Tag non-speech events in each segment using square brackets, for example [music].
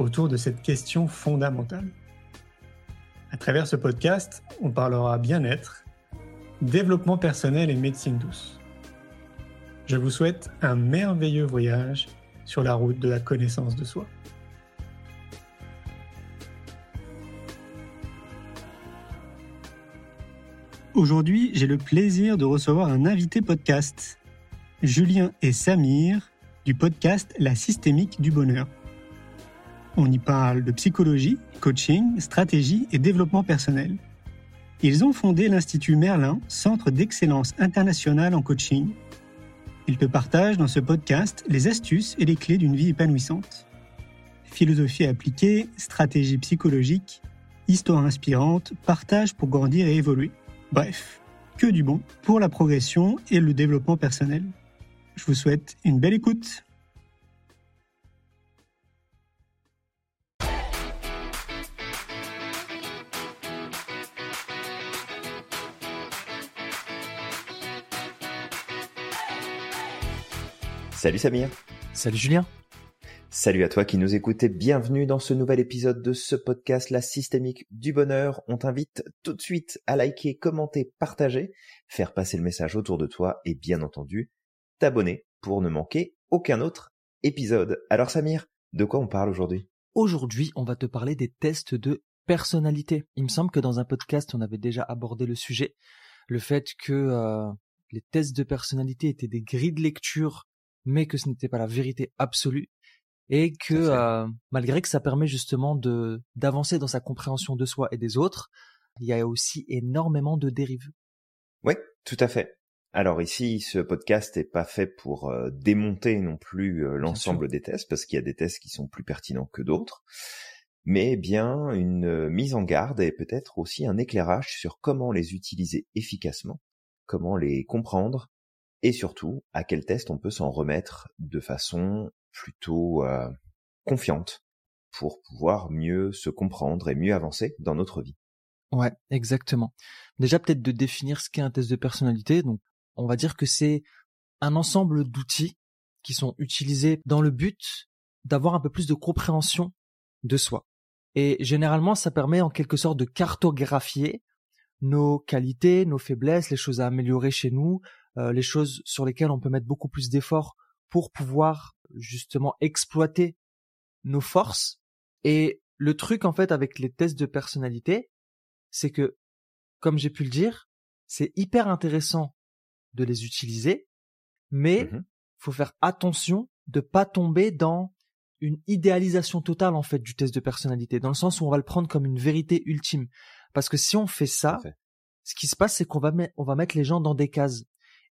autour de cette question fondamentale. À travers ce podcast, on parlera bien-être, développement personnel et médecine douce. Je vous souhaite un merveilleux voyage sur la route de la connaissance de soi. Aujourd'hui, j'ai le plaisir de recevoir un invité podcast, Julien et Samir, du podcast La systémique du bonheur. On y parle de psychologie, coaching, stratégie et développement personnel. Ils ont fondé l'Institut Merlin, centre d'excellence internationale en coaching. Ils te partagent dans ce podcast les astuces et les clés d'une vie épanouissante. Philosophie appliquée, stratégie psychologique, histoire inspirante, partage pour grandir et évoluer. Bref, que du bon pour la progression et le développement personnel. Je vous souhaite une belle écoute. Salut Samir. Salut Julien. Salut à toi qui nous écoutes et bienvenue dans ce nouvel épisode de ce podcast La Systémique du Bonheur. On t'invite tout de suite à liker, commenter, partager, faire passer le message autour de toi et bien entendu t'abonner pour ne manquer aucun autre épisode. Alors Samir, de quoi on parle aujourd'hui? Aujourd'hui, on va te parler des tests de personnalité. Il me semble que dans un podcast, on avait déjà abordé le sujet, le fait que euh, les tests de personnalité étaient des grilles de lecture, mais que ce n'était pas la vérité absolue et que euh, malgré que ça permet justement de d'avancer dans sa compréhension de soi et des autres, il y a aussi énormément de dérives. Oui, tout à fait. Alors ici, ce podcast n'est pas fait pour euh, démonter non plus euh, l'ensemble des tests, parce qu'il y a des tests qui sont plus pertinents que d'autres, mais bien une mise en garde et peut-être aussi un éclairage sur comment les utiliser efficacement, comment les comprendre, et surtout à quel test on peut s'en remettre de façon plutôt euh, confiante pour pouvoir mieux se comprendre et mieux avancer dans notre vie? Ouais, exactement. Déjà peut-être de définir ce qu'est un test de personnalité. Donc, on va dire que c'est un ensemble d'outils qui sont utilisés dans le but d'avoir un peu plus de compréhension de soi. Et généralement, ça permet en quelque sorte de cartographier nos qualités, nos faiblesses, les choses à améliorer chez nous, euh, les choses sur lesquelles on peut mettre beaucoup plus d'efforts pour pouvoir justement exploiter nos forces. Et le truc en fait avec les tests de personnalité, c'est que, comme j'ai pu le dire, c'est hyper intéressant de les utiliser, mais mmh faut faire attention de pas tomber dans une idéalisation totale en fait du test de personnalité, dans le sens où on va le prendre comme une vérité ultime. Parce que si on fait ça, ce qui se passe, c'est qu'on va, on va mettre les gens dans des cases.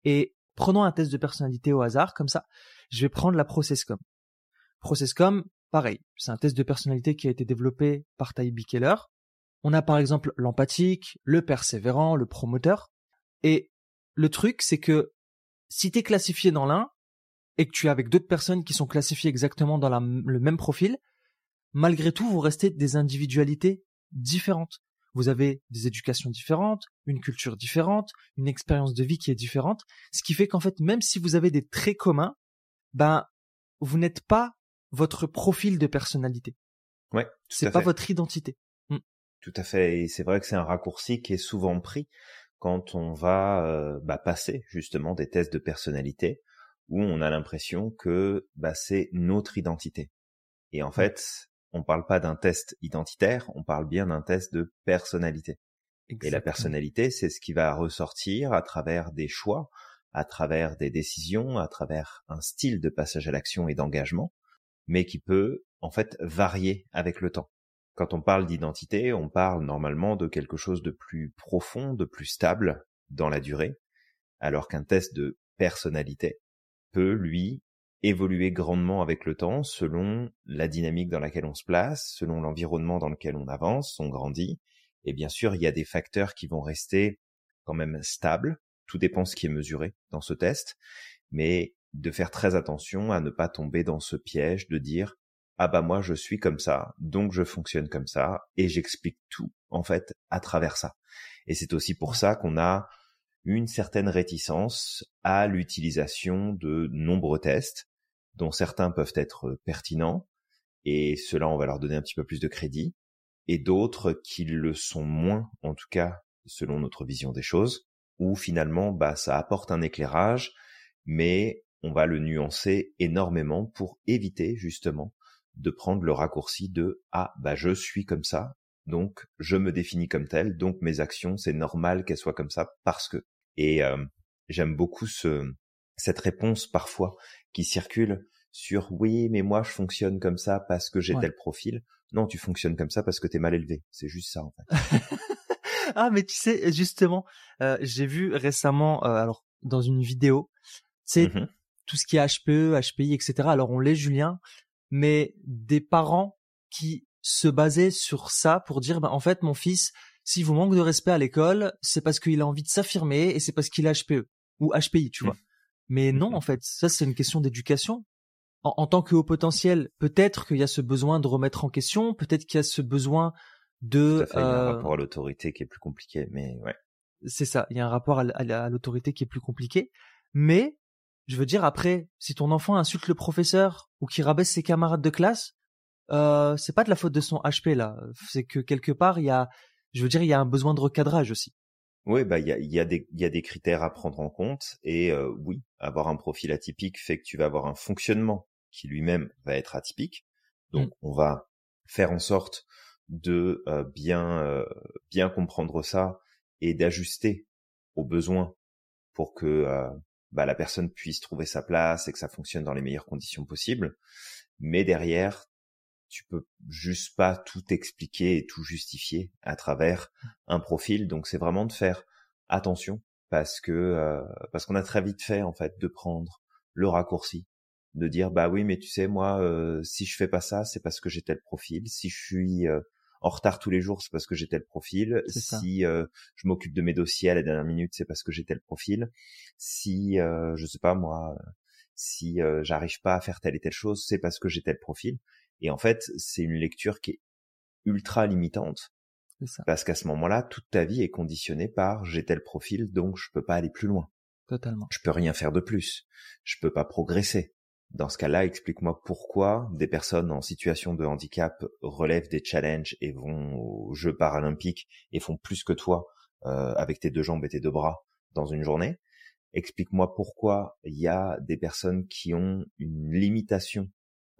Et prenons un test de personnalité au hasard, comme ça je vais prendre la Processcom. Processcom, pareil, c'est un test de personnalité qui a été développé par Ty Keller. On a par exemple l'empathique, le persévérant, le promoteur. Et le truc, c'est que si tu es classifié dans l'un et que tu es avec d'autres personnes qui sont classifiées exactement dans le même profil, malgré tout, vous restez des individualités différentes. Vous avez des éducations différentes, une culture différente, une expérience de vie qui est différente, ce qui fait qu'en fait, même si vous avez des traits communs, ben vous n'êtes pas votre profil de personnalité. Ouais, c'est pas votre identité. Mmh. Tout à fait, et c'est vrai que c'est un raccourci qui est souvent pris quand on va euh, bah, passer justement des tests de personnalité où on a l'impression que bah, c'est notre identité. Et en mmh. fait, on parle pas d'un test identitaire, on parle bien d'un test de personnalité. Et la personnalité, c'est ce qui va ressortir à travers des choix, à travers des décisions, à travers un style de passage à l'action et d'engagement, mais qui peut en fait varier avec le temps. Quand on parle d'identité, on parle normalement de quelque chose de plus profond, de plus stable dans la durée, alors qu'un test de personnalité peut, lui, évoluer grandement avec le temps selon la dynamique dans laquelle on se place, selon l'environnement dans lequel on avance, on grandit. Et bien sûr, il y a des facteurs qui vont rester quand même stables. Tout dépend ce qui est mesuré dans ce test. Mais de faire très attention à ne pas tomber dans ce piège de dire ah bah moi je suis comme ça, donc je fonctionne comme ça, et j'explique tout en fait à travers ça. Et c'est aussi pour ça qu'on a une certaine réticence à l'utilisation de nombreux tests, dont certains peuvent être pertinents, et cela on va leur donner un petit peu plus de crédit, et d'autres qui le sont moins, en tout cas selon notre vision des choses, où finalement bah ça apporte un éclairage, mais on va le nuancer énormément pour éviter justement de prendre le raccourci de ah bah je suis comme ça donc je me définis comme tel donc mes actions c'est normal qu'elles soient comme ça parce que et euh, j'aime beaucoup ce cette réponse parfois qui circule sur oui mais moi je fonctionne comme ça parce que j'ai tel profil non tu fonctionnes comme ça parce que t'es mal élevé. C'est juste ça en fait. [laughs] Ah mais tu sais justement euh, j'ai vu récemment euh, alors dans une vidéo c'est mmh tout ce qui est HPE, HPI, etc. Alors on l'est, Julien, mais des parents qui se basaient sur ça pour dire, bah, en fait, mon fils, s'il vous manque de respect à l'école, c'est parce qu'il a envie de s'affirmer et c'est parce qu'il a HPE ou HPI, tu vois. Mais non, en fait, ça c'est une question d'éducation. En, tant que haut potentiel, peut-être qu'il y a ce besoin de remettre en question, peut-être qu'il y a ce besoin de. il y a un euh, rapport à l'autorité qui est plus compliqué, mais ouais. C'est ça, il y a un rapport à l'autorité qui est plus compliqué, mais je veux dire, après, si ton enfant insulte le professeur ou qui rabaisse ses camarades de classe, euh, c'est pas de la faute de son HP là. C'est que quelque part, il y a, je veux dire, il y a un besoin de recadrage aussi. Oui, bah il y a, y, a des, y a des critères à prendre en compte et euh, oui, avoir un profil atypique fait que tu vas avoir un fonctionnement qui lui-même va être atypique. Donc mm. on va faire en sorte de euh, bien euh, bien comprendre ça et d'ajuster aux besoins pour que euh, bah, la personne puisse trouver sa place et que ça fonctionne dans les meilleures conditions possibles. Mais derrière, tu peux juste pas tout expliquer et tout justifier à travers un profil. Donc c'est vraiment de faire attention parce que euh, parce qu'on a très vite fait en fait de prendre le raccourci, de dire bah oui mais tu sais moi euh, si je fais pas ça c'est parce que j'ai tel profil. Si je suis euh, en retard tous les jours, c'est parce que j'ai tel profil. Si euh, je m'occupe de mes dossiers à la dernière minute, c'est parce que j'ai tel profil. Si euh, je sais pas moi, si euh, j'arrive pas à faire telle et telle chose, c'est parce que j'ai tel profil. Et en fait, c'est une lecture qui est ultra limitante. Parce qu'à ce moment-là, toute ta vie est conditionnée par j'ai tel profil, donc je peux pas aller plus loin. Totalement. Je peux rien faire de plus. Je peux pas progresser. Dans ce cas-là, explique-moi pourquoi des personnes en situation de handicap relèvent des challenges et vont aux Jeux paralympiques et font plus que toi euh, avec tes deux jambes et tes deux bras dans une journée. Explique-moi pourquoi il y a des personnes qui ont une limitation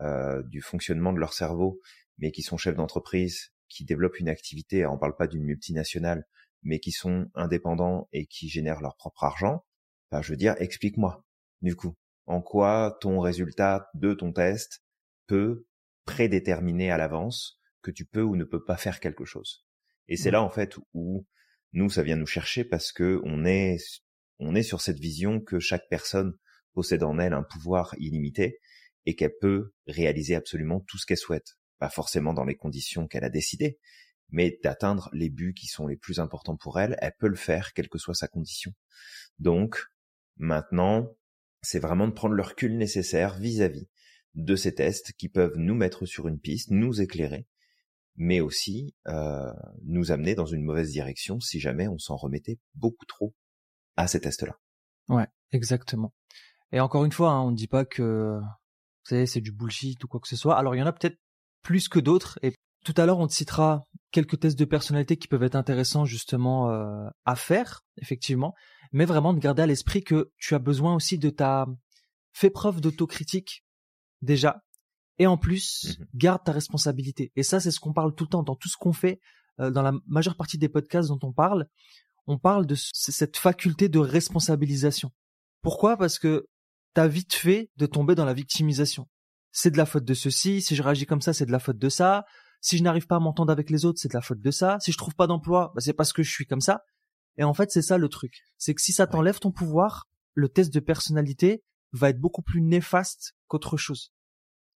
euh, du fonctionnement de leur cerveau, mais qui sont chefs d'entreprise, qui développent une activité, on parle pas d'une multinationale, mais qui sont indépendants et qui génèrent leur propre argent. Enfin, je veux dire, explique-moi, du coup en quoi ton résultat de ton test peut prédéterminer à l'avance que tu peux ou ne peux pas faire quelque chose. Et c'est là en fait où nous ça vient nous chercher parce que on est on est sur cette vision que chaque personne possède en elle un pouvoir illimité et qu'elle peut réaliser absolument tout ce qu'elle souhaite, pas forcément dans les conditions qu'elle a décidées, mais d'atteindre les buts qui sont les plus importants pour elle, elle peut le faire quelle que soit sa condition. Donc maintenant, c'est vraiment de prendre le recul nécessaire vis-à-vis de ces tests qui peuvent nous mettre sur une piste, nous éclairer, mais aussi euh, nous amener dans une mauvaise direction si jamais on s'en remettait beaucoup trop à ces tests-là. Ouais, exactement. Et encore une fois, hein, on ne dit pas que c'est du bullshit ou quoi que ce soit. Alors il y en a peut-être plus que d'autres. Et tout à l'heure, on te citera quelques tests de personnalité qui peuvent être intéressants justement euh, à faire, effectivement. Mais vraiment de garder à l'esprit que tu as besoin aussi de ta fais preuve d'autocritique déjà. Et en plus mmh garde ta responsabilité. Et ça c'est ce qu'on parle tout le temps. Dans tout ce qu'on fait euh, dans la majeure partie des podcasts dont on parle on parle de cette faculté de responsabilisation. Pourquoi? Parce que t'as vite fait de tomber dans la victimisation. C'est de la faute de ceci si je réagis comme ça c'est de la faute de ça. Si je n'arrive pas à m'entendre avec les autres c'est de la faute de ça. Si je trouve pas d'emploi bah, c'est parce que je suis comme ça. Et en fait, c'est ça le truc. C'est que si ça t'enlève ton pouvoir, le test de personnalité va être beaucoup plus néfaste qu'autre chose.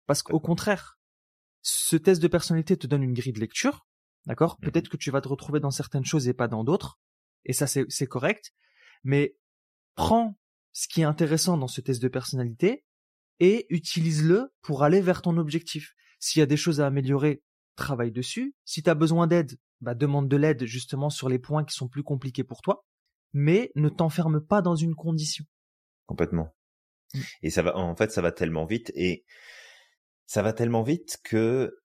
Parce qu'au contraire, ce test de personnalité te donne une grille de lecture, d'accord? Mhm. Peut-être que tu vas te retrouver dans certaines choses et pas dans d'autres, et ça c'est c'est correct, mais prends ce qui est intéressant dans ce test de personnalité et utilise-le pour aller vers ton objectif. S'il y a des choses à améliorer, travaille dessus. Si tu as besoin d'aide, bah demande de l'aide justement sur les points qui sont plus compliqués pour toi, mais ne t'enferme pas dans une condition. Complètement. Mm. Et ça va, en fait, ça va tellement vite et ça va tellement vite que,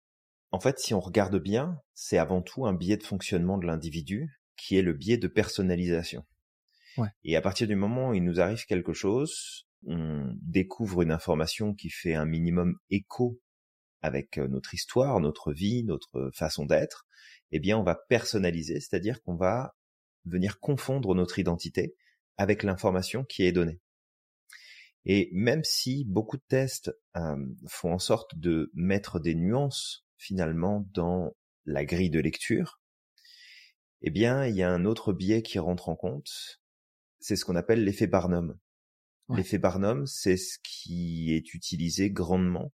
en fait, si on regarde bien, c'est avant tout un biais de fonctionnement de l'individu qui est le biais de personnalisation. Et à partir du moment où il nous arrive quelque chose, on découvre une information qui fait un minimum écho avec euh, notre histoire, notre vie, notre façon d'être, eh bien, on va personnaliser, c'est-à-dire qu'on va venir confondre notre identité avec l'information qui est donnée. Et même si beaucoup de tests euh, font en sorte de mettre des nuances finalement dans la grille de lecture, eh bien, il y a un autre biais qui rentre en compte. C'est ce qu'on appelle l'effet Barnum. Ouais. L'effet Barnum, c'est ce qui est utilisé grandement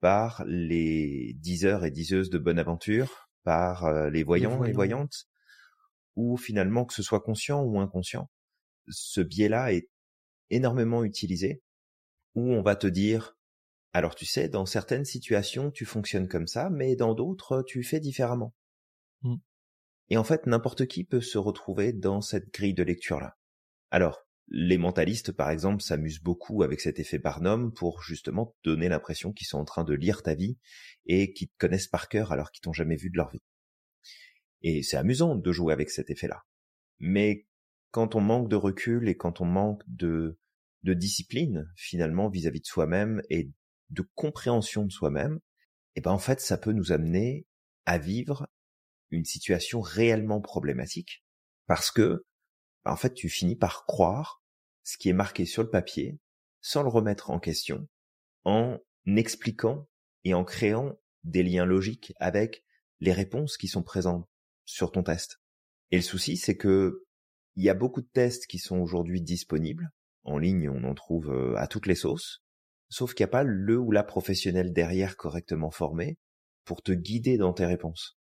par les diseurs et diseuses de bonne aventure, par euh, les voyants et voyantes, ou finalement que ce soit conscient ou inconscient, ce biais-là est énormément utilisé, où on va te dire, alors tu sais, dans certaines situations, tu fonctionnes comme ça, mais dans d'autres, tu fais différemment. Mm. Et en fait, n'importe qui peut se retrouver dans cette grille de lecture-là. Alors, les mentalistes, par exemple, s'amusent beaucoup avec cet effet Barnum pour justement te donner l'impression qu'ils sont en train de lire ta vie et qu'ils te connaissent par cœur alors qu'ils t'ont jamais vu de leur vie. Et c'est amusant de jouer avec cet effet-là. Mais quand on manque de recul et quand on manque de, discipline, finalement, vis-à-vis de soi-même et de compréhension de soi-même, eh ben, en fait, ça peut nous amener à vivre une situation réellement problématique parce que, en fait, tu finis par croire ce qui est marqué sur le papier sans le remettre en question, en expliquant et en créant des liens logiques avec les réponses qui sont présentes sur ton test. Et le souci, c'est que il y a beaucoup de tests qui sont aujourd'hui disponibles. En ligne, on en trouve euh, à toutes les sauces. Sauf qu'il n'y a pas le ou la professionnel derrière correctement formé pour te guider dans tes réponses.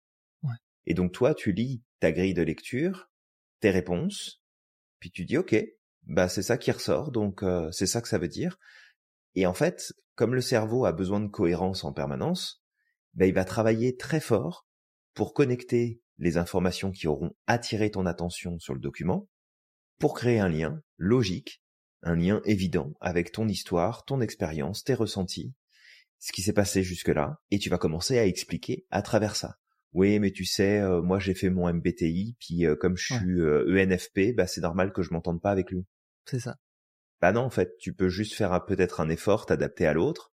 Ouais. Et donc toi, tu lis ta grille de lecture, tes réponses, puis tu dis ok, bah c'est ça qui ressort, donc euh, c'est ça que ça veut dire. Et en fait, comme le cerveau a besoin de cohérence en permanence, bah, il va travailler très fort pour connecter les informations qui auront attiré ton attention sur le document, pour créer un lien logique, un lien évident avec ton histoire, ton expérience, tes ressentis, ce qui s'est passé jusque-là, et tu vas commencer à expliquer à travers ça. Oui, mais tu sais, euh, moi j'ai fait mon MBTI, puis euh, comme je Ouais. suis euh, ENFP, bah c'est normal que je m'entende pas avec lui. C'est ça. Bah non, en fait, tu peux juste faire peut-être un effort, t'adapter à l'autre,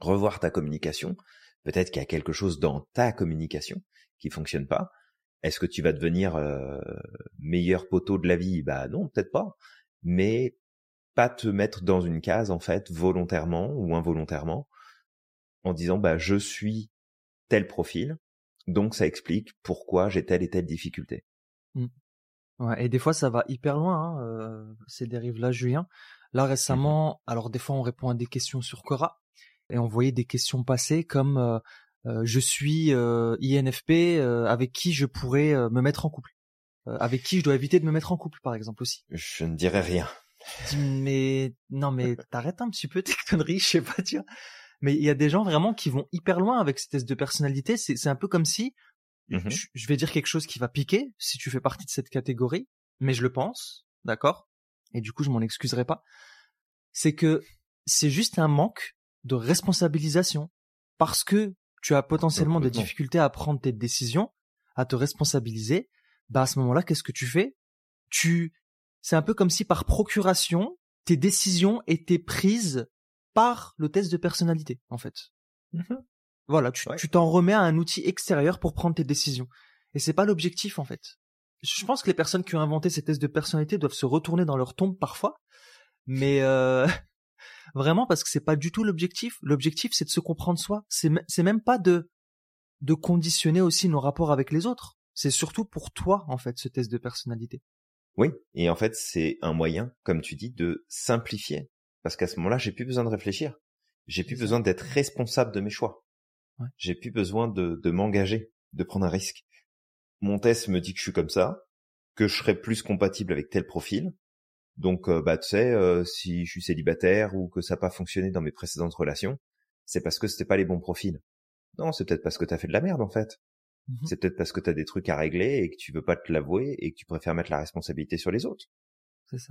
revoir ta communication. Peut-être qu'il y a quelque chose dans ta communication qui fonctionne pas. Est-ce que tu vas devenir euh, meilleur poteau de la vie? Bah non, peut-être pas. Mais pas te mettre dans une case en fait volontairement ou involontairement en disant bah je suis tel profil, donc ça explique pourquoi j'ai telle et telle difficulté. Ouais, et des fois, ça va hyper loin, hein, euh, ces dérives-là, Julien. Là, récemment, alors des fois, on répond à des questions sur Quora, et on voyait des questions passer comme euh, euh, je suis euh, INFP, euh, avec qui je pourrais me mettre en couple? Euh, Avec qui je dois éviter de me mettre en couple, par exemple, aussi. Je ne dirais rien. Mais non, mais t'arrêtes un petit peu tes [laughs] conneries, je sais pas, tu vois. Mais il y a des gens vraiment qui vont hyper loin avec ces tests de personnalité. C'est un peu comme si Mhm. je, je vais dire quelque chose qui va piquer si tu fais partie de cette catégorie, mais je le pense, d'accord? Et du coup, je m'en excuserai pas. C'est que c'est juste un manque de responsabilisation parce que tu as potentiellement des difficultés à prendre tes décisions, à te responsabiliser. Bah à ce moment-là, qu'est-ce que tu fais? Tu, c'est un peu comme si par procuration, tes décisions étaient prises par le test de personnalité, en fait. Mhm. Voilà, tu Ouais. t'en remets à un outil extérieur pour prendre tes décisions. Et c'est pas l'objectif en fait. Je pense que les personnes qui ont inventé ces tests de personnalité doivent se retourner dans leur tombe parfois, mais euh, [laughs] vraiment parce que c'est pas du tout l'objectif. L'objectif c'est de se comprendre soi. C'est même pas de de conditionner aussi nos rapports avec les autres. C'est surtout pour toi en fait ce test de personnalité. Oui, et en fait, c'est un moyen, comme tu dis, de simplifier Parce qu'à ce moment-là, j'ai plus besoin de réfléchir. J'ai plus besoin d'être responsable de mes choix. Ouais. J'ai plus besoin de, de m'engager, de prendre un risque. Mon test me dit que je suis comme ça, que je serais plus compatible avec tel profil. Donc, euh, bah, tu sais, euh, si je suis célibataire ou que ça n'a pas fonctionné dans mes précédentes relations, c'est parce que c'était pas les bons profils. Non, c'est peut-être parce que t'as fait de la merde, en fait. Mhm. C'est peut-être parce que t'as des trucs à régler et que tu veux pas te l'avouer et que tu préfères mettre la responsabilité sur les autres.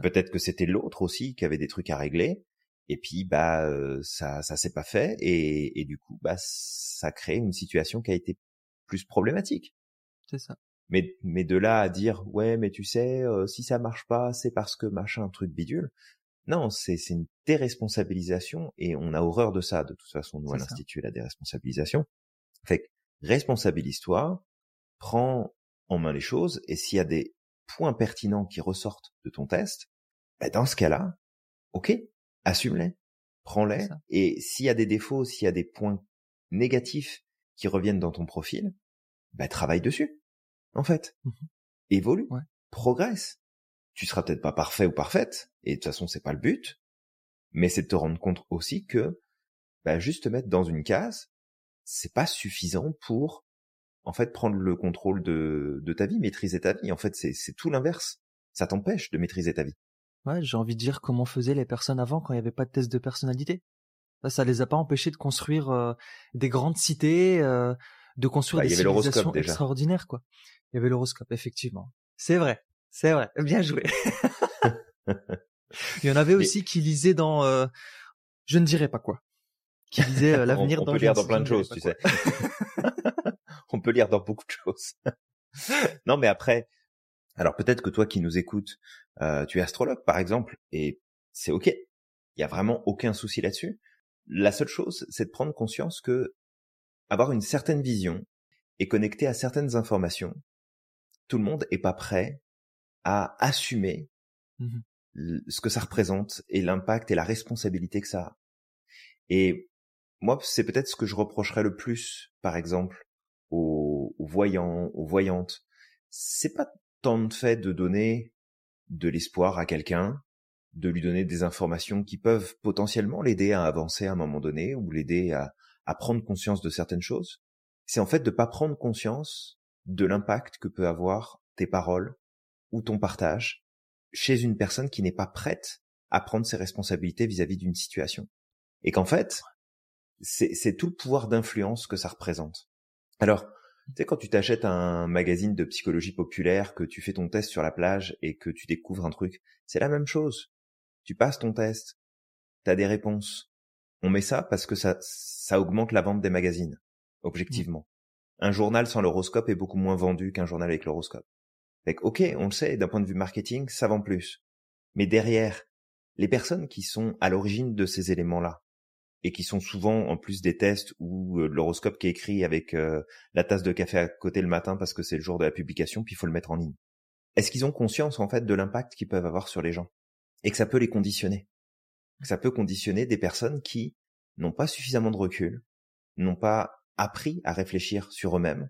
Peut-être que c'était l'autre aussi qui avait des trucs à régler et puis bah euh, ça ça s'est pas fait et, et du coup bah ça crée une situation qui a été plus problématique. C'est ça. Mais mais de là à dire ouais mais tu sais euh, si ça marche pas c'est parce que machin truc bidule. Non, c'est c'est une déresponsabilisation et on a horreur de ça de toute façon nous à l'institut la déresponsabilisation. Fait que responsabilise-toi, prends en main les choses et s'il y a des points pertinents qui ressortent de ton test, bah dans ce cas-là, ok, assume-les, prends-les et s'il y a des défauts, s'il y a des points négatifs qui reviennent dans ton profil, bah travaille dessus. En fait, Mhm. évolue, Ouais. progresse. Tu seras peut-être pas parfait ou parfaite et de toute façon c'est pas le but, mais c'est de te rendre compte aussi que bah, juste te mettre dans une case, c'est pas suffisant pour en fait prendre le contrôle de, de ta vie, maîtriser ta vie. En fait, c'est tout l'inverse. Ça t'empêche de maîtriser ta vie. Ouais, j'ai envie de dire comment faisaient les personnes avant quand il n'y avait pas de test de personnalité. Ça, ça les a pas empêchés de construire euh, des grandes cités, euh, de construire Bah, des civilisations extraordinaires, quoi. Il y avait l'horoscope, effectivement. C'est vrai, c'est vrai. Bien joué. [laughs] il y en avait Mais- aussi qui lisaient dans, euh, je ne dirais pas quoi, qui lisaient euh, [laughs] l'avenir on, on dans peut lire dans plein de choses, tu sais. [laughs] on peut lire dans beaucoup de choses. [laughs] non, mais après, alors peut-être que toi qui nous écoutes, euh, tu es astrologue par exemple, et c'est ok. Il y a vraiment aucun souci là-dessus. La seule chose, c'est de prendre conscience que avoir une certaine vision et connecter à certaines informations, tout le monde est pas prêt à assumer l- ce que ça représente et l'impact et la responsabilité que ça a. Et moi, c'est peut-être ce que je reprocherais le plus, par exemple, aux, aux voyants, aux voyantes. C'est pas tant de fait de donner de l'espoir à quelqu'un, de lui donner des informations qui peuvent potentiellement l'aider à avancer à un moment donné ou l'aider à, à prendre conscience de certaines choses. C'est en fait de pas prendre conscience de l'impact que peut avoir tes paroles ou ton partage chez une personne qui n'est pas prête à prendre ses responsabilités vis-à-vis d'une situation. Et qu'en fait, c'est tout le pouvoir d'influence que ça représente. Alors, tu sais, quand tu t'achètes un magazine de psychologie populaire, que tu fais ton test sur la plage et que tu découvres un truc, c'est la même chose. Tu passes ton test, t'as des réponses. On met ça parce que ça, ça augmente la vente des magazines, objectivement. Un journal sans l'horoscope est beaucoup moins vendu qu'un journal avec l'horoscope. Fait que, ok, on le sait, d'un point de vue marketing, ça vend plus. Mais derrière, les personnes qui sont à l'origine de ces éléments-là, et qui sont souvent en plus des tests ou euh, l'horoscope qui est écrit avec euh, la tasse de café à côté le matin parce que c'est le jour de la publication, puis il faut le mettre en ligne. Est-ce qu'ils ont conscience en fait de l'impact qu'ils peuvent avoir sur les gens et que ça peut les conditionner? Ça peut conditionner des personnes qui n'ont pas suffisamment de recul, n'ont pas appris à réfléchir sur eux-mêmes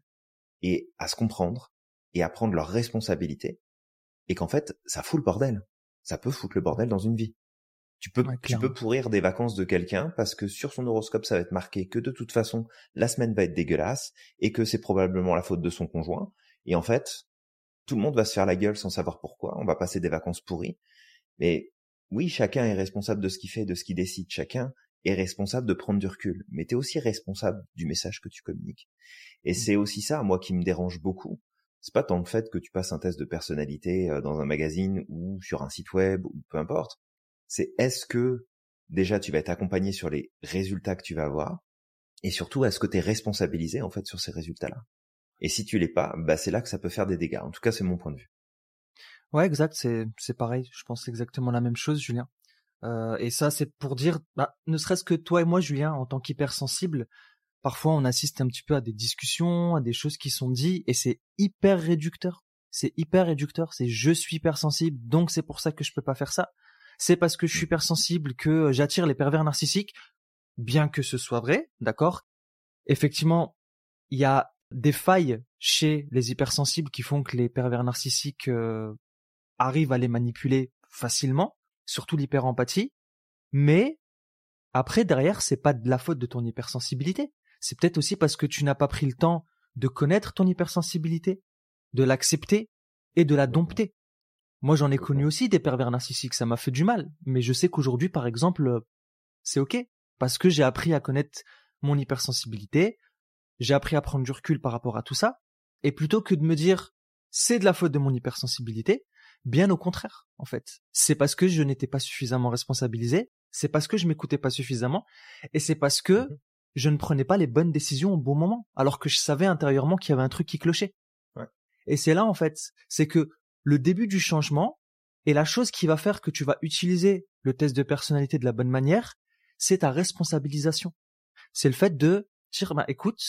et à se comprendre et à prendre leurs responsabilités et qu'en fait ça fout le bordel. Ça peut foutre le bordel dans une vie. Tu peux, Ouais, tu peux pourrir des vacances de quelqu'un parce que sur son horoscope, ça va être marqué que de toute façon, la semaine va être dégueulasse et que c'est probablement la faute de son conjoint. Et en fait, tout le monde va se faire la gueule sans savoir pourquoi. On va passer des vacances pourries. Mais oui, chacun est responsable de ce qu'il fait, de ce qu'il décide. Chacun est responsable de prendre du recul. Mais tu es aussi responsable du message que tu communiques. Et c'est aussi ça, moi, qui me dérange beaucoup. C'est pas tant le fait que tu passes un test de personnalité euh, dans un magazine ou sur un site web ou peu importe c'est est-ce que déjà tu vas être accompagné sur les résultats que tu vas avoir et surtout est-ce que tu es responsabilisé en fait sur ces résultats-là? Et si tu l'es pas, bah c'est là que ça peut faire des dégâts. En tout cas, c'est mon point de vue. Ouais, exact, c'est c'est pareil. Je pense exactement la même chose, Julien. Euh, et ça, c'est pour dire, bah, ne serait-ce que toi et moi, Julien, en tant qu'hypersensible, parfois on assiste un petit peu à des discussions, à des choses qui sont dites, et c'est hyper réducteur. C'est hyper réducteur. C'est je suis hypersensible, donc c'est pour ça que je peux pas faire ça. C'est parce que je suis hypersensible que j'attire les pervers narcissiques, bien que ce soit vrai, d'accord? Effectivement, il y a des failles chez les hypersensibles qui font que les pervers narcissiques euh, arrivent à les manipuler facilement, surtout l'hyperempathie. Mais après, derrière, c'est pas de la faute de ton hypersensibilité. C'est peut-être aussi parce que tu n'as pas pris le temps de connaître ton hypersensibilité, de l'accepter et de la dompter. Moi, j'en ai connu aussi des pervers narcissiques, ça m'a fait du mal. Mais je sais qu'aujourd'hui, par exemple, c'est ok. Parce que j'ai appris à connaître mon hypersensibilité, j'ai appris à prendre du recul par rapport à tout ça. Et plutôt que de me dire, c'est de la faute de mon hypersensibilité, bien au contraire, en fait. C'est parce que je n'étais pas suffisamment responsabilisé, c'est parce que je m'écoutais pas suffisamment, et c'est parce que mmh je ne prenais pas les bonnes décisions au bon moment, alors que je savais intérieurement qu'il y avait un truc qui clochait. Et c'est là, en fait, c'est que le début du changement et la chose qui va faire que tu vas utiliser le test de personnalité de la bonne manière, c'est ta responsabilisation. C'est le fait de dire, bah, écoute,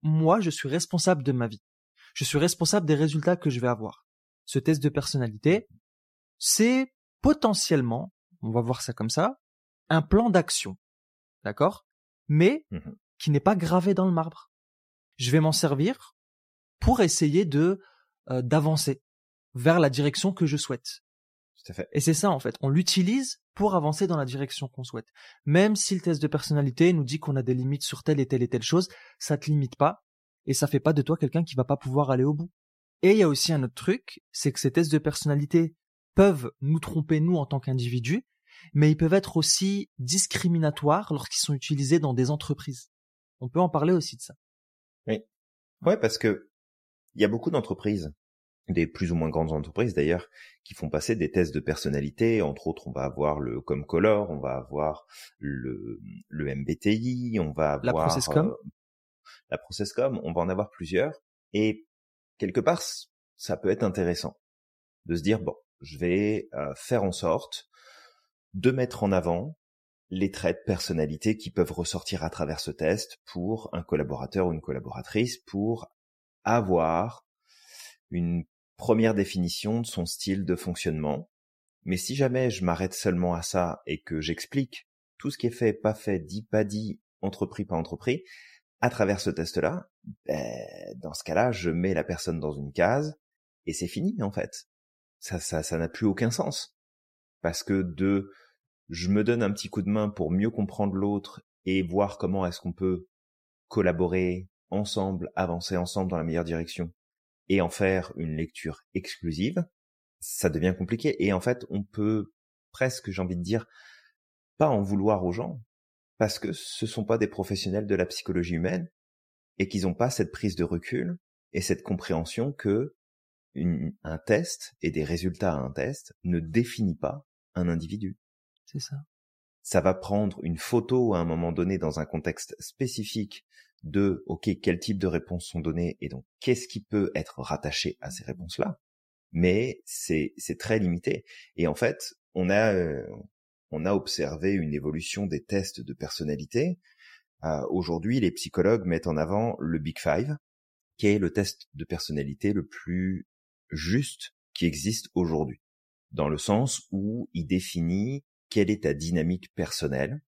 moi, je suis responsable de ma vie. Je suis responsable des résultats que je vais avoir. Ce test de personnalité, c'est potentiellement, on va voir ça comme ça, un plan d'action. D'accord? Mais, mmh qui n'est pas gravé dans le marbre. Je vais m'en servir pour essayer de, euh, d'avancer vers la direction que je souhaite. Et c'est ça en fait, on l'utilise pour avancer dans la direction qu'on souhaite. Même si le test de personnalité nous dit qu'on a des limites sur telle et telle et telle chose, ça te limite pas et ça fait pas de toi quelqu'un qui va pas pouvoir aller au bout. Et il y a aussi un autre truc, c'est que ces tests de personnalité peuvent nous tromper nous en tant qu'individus, mais ils peuvent être aussi discriminatoires lorsqu'ils sont utilisés dans des entreprises. On peut en parler aussi de ça. Oui. Ouais, parce que il y a beaucoup d'entreprises des plus ou moins grandes entreprises d'ailleurs qui font passer des tests de personnalité. Entre autres, on va avoir le Comcolor, on va avoir le, le MBTI, on va avoir la Processcom. Euh, la Processcom, on va en avoir plusieurs. Et quelque part, ça peut être intéressant de se dire bon, je vais euh, faire en sorte de mettre en avant les traits de personnalité qui peuvent ressortir à travers ce test pour un collaborateur ou une collaboratrice pour avoir une première définition de son style de fonctionnement. Mais si jamais je m'arrête seulement à ça et que j'explique tout ce qui est fait, pas fait, dit, pas dit, entrepris, pas entrepris, à travers ce test-là, ben, dans ce cas-là, je mets la personne dans une case et c'est fini en fait. Ça, ça, ça n'a plus aucun sens parce que de, je me donne un petit coup de main pour mieux comprendre l'autre et voir comment est-ce qu'on peut collaborer ensemble, avancer ensemble dans la meilleure direction et en faire une lecture exclusive, ça devient compliqué. Et en fait, on peut presque, j'ai envie de dire, pas en vouloir aux gens, parce que ce sont pas des professionnels de la psychologie humaine et qu'ils n'ont pas cette prise de recul et cette compréhension que un test et des résultats à un test ne définit pas un individu. C'est ça. Ça va prendre une photo à un moment donné dans un contexte spécifique de OK, quel type de réponses sont données et donc qu'est-ce qui peut être rattaché à ces réponses-là. Mais c'est c'est très limité et en fait, on a euh, on a observé une évolution des tests de personnalité. Euh, aujourd'hui, les psychologues mettent en avant le Big Five, qui est le test de personnalité le plus juste qui existe aujourd'hui, dans le sens où il définit quelle est ta dynamique personnelle,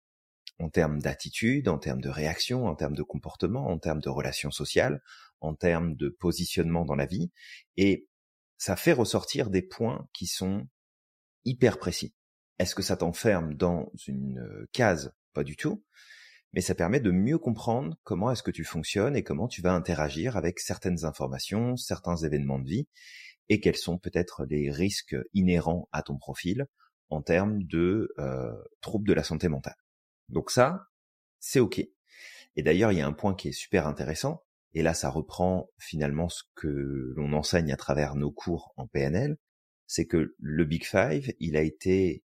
en termes d'attitude, en termes de réaction, en termes de comportement, en termes de relations sociales, en termes de positionnement dans la vie, et ça fait ressortir des points qui sont hyper précis. Est-ce que ça t'enferme dans une case? Pas du tout. Mais ça permet de mieux comprendre comment est-ce que tu fonctionnes et comment tu vas interagir avec certaines informations, certains événements de vie, et quels sont peut-être les risques inhérents à ton profil en termes de euh, troubles de la santé mentale. Donc ça, c'est OK. Et d'ailleurs, il y a un point qui est super intéressant, et là ça reprend finalement ce que l'on enseigne à travers nos cours en PNL, c'est que le Big Five, il a été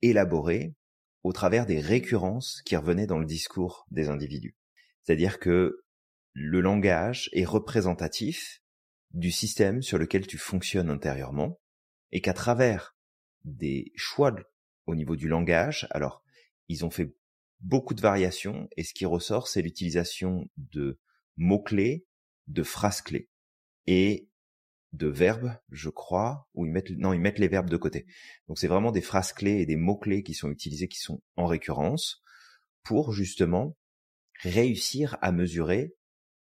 élaboré au travers des récurrences qui revenaient dans le discours des individus. C'est-à-dire que le langage est représentatif du système sur lequel tu fonctionnes intérieurement, et qu'à travers des choix au niveau du langage, alors ils ont fait beaucoup de variations et ce qui ressort, c'est l'utilisation de mots-clés, de phrases-clés et de verbes, je crois, ou ils mettent, non, ils mettent les verbes de côté. Donc c'est vraiment des phrases clés et des mots-clés qui sont utilisés, qui sont en récurrence pour justement réussir à mesurer